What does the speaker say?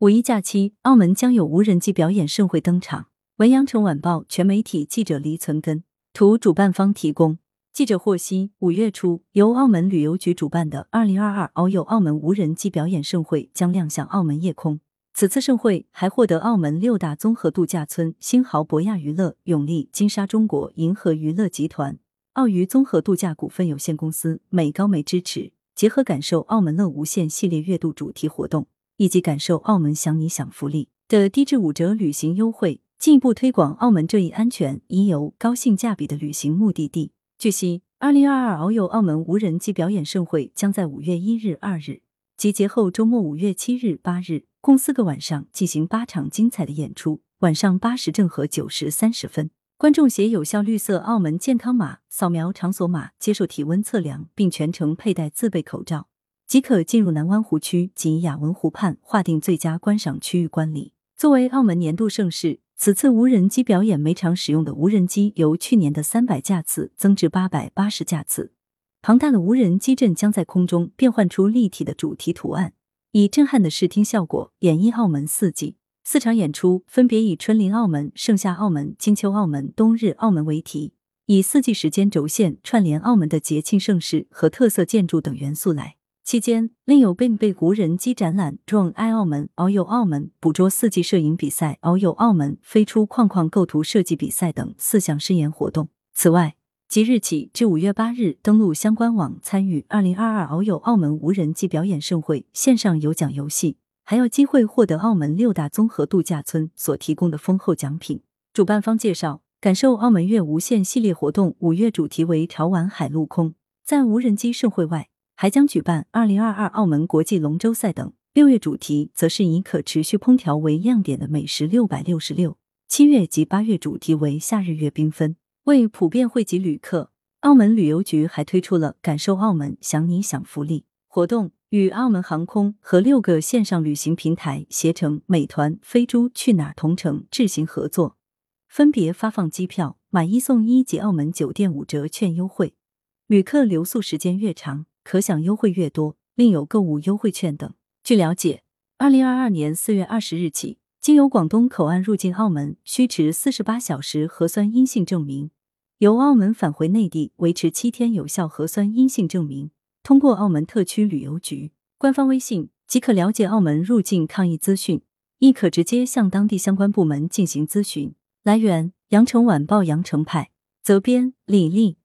五一假期，澳门将有无人机表演盛会登场。文阳城晚报全媒体记者黎存根图，主办方提供。记者获悉，五月初由澳门旅游局主办的二零二二遨游澳门无人机表演盛会将亮相澳门夜空。此次盛会还获得澳门六大综合度假村、星豪博亚娱乐、永利、金沙中国、银河娱乐集团、澳娱综合度假股份有限公司、美高梅支持，结合感受澳门乐无限系列月度主题活动。以及感受澳门想你享福利的低至五折旅行优惠，进一步推广澳门这一安全、宜游、高性价比的旅行目的地。据悉，二零二二遨游澳门无人机表演盛会将在五月一日、二日及节后周末五月七日、八日共四个晚上进行八场精彩的演出。晚上八时正和九时三十分，观众携有效绿色澳门健康码扫描场所码，接受体温测量，并全程佩戴自备口罩。即可进入南湾湖区及雅文湖畔划定最佳观赏区域观礼。作为澳门年度盛事，此次无人机表演每场使用的无人机由去年的三百架次增至八百八十架次。庞大的无人机阵将在空中变换出立体的主题图案，以震撼的视听效果演绎澳门四季。四场演出分别以春临澳门、盛夏澳门、金秋澳门、冬日澳门为题，以四季时间轴线串联澳门的节庆盛事和特色建筑等元素来。期间，另有并被无人机展览、Drone 爱澳门、遨游澳门、捕捉四季摄影比赛、遨游澳门、飞出框框构图设计比赛等四项试验活动。此外，即日起至五月八日，登录相关网参与二零二二遨游澳门无人机表演盛会线上有奖游戏，还有机会获得澳门六大综合度假村所提供的丰厚奖品。主办方介绍，感受澳门月无限系列活动五月主题为潮玩海陆空，在无人机盛会外。还将举办二零二二澳门国际龙舟赛等。六月主题则是以可持续烹调为亮点的美食六百六十六。七月及八月主题为夏日月缤纷。为普遍惠及旅客，澳门旅游局还推出了感受澳门想你享福利活动，与澳门航空和六个线上旅行平台携程、美团、飞猪、去哪儿同城智行合作，分别发放机票买一送一及澳门酒店五折券优惠。旅客留宿时间越长。可享优惠越多，另有购物优惠券等。据了解，二零二二年四月二十日起，经由广东口岸入境澳门需持四十八小时核酸阴性证明，由澳门返回内地维持七天有效核酸阴性证明。通过澳门特区旅游局官方微信即可了解澳门入境抗疫资讯，亦可直接向当地相关部门进行咨询。来源：羊城晚报羊城派，责编：李丽。